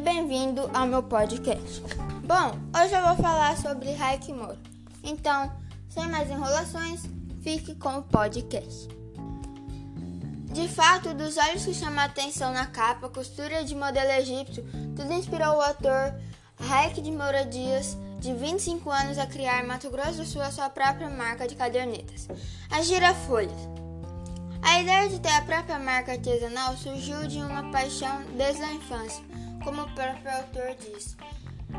bem-vindo ao meu podcast. Bom, hoje eu vou falar sobre Raik Moro. Então, sem mais enrolações, fique com o podcast. De fato, dos olhos que chamam a atenção na capa, costura de modelo egípcio, tudo inspirou o autor Raik de Moura Dias, de 25 anos, a criar Mato Grosso do Sul a sua própria marca de cadernetas, a Girafolhas. A ideia de ter a própria marca artesanal surgiu de uma paixão desde a infância, como o próprio autor disse.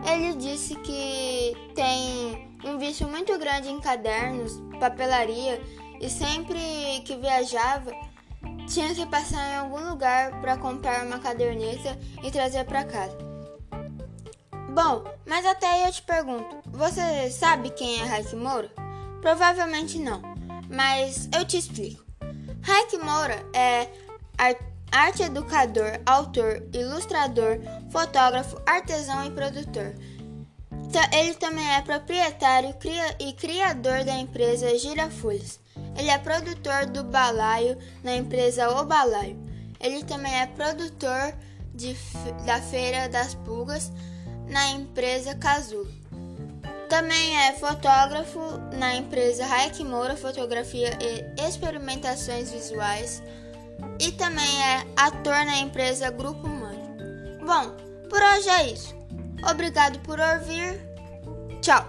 Ele disse que tem um vício muito grande em cadernos, papelaria e sempre que viajava tinha que passar em algum lugar para comprar uma caderneta e trazer para casa. Bom, mas até aí eu te pergunto, você sabe quem é Raik Moura? Provavelmente não, mas eu te explico. Raik Moura é arte educador, autor, ilustrador, fotógrafo, artesão e produtor. Ele também é proprietário e criador da empresa Girafolhas. Ele é produtor do balaio na empresa O Balaio. Ele também é produtor de, da Feira das Pulgas na empresa Casulo. Também é fotógrafo na empresa Raik Moura Fotografia e Experimentações Visuais e também é ator na empresa Grupo Humano. Bom, por hoje é isso. Obrigado por ouvir. Tchau!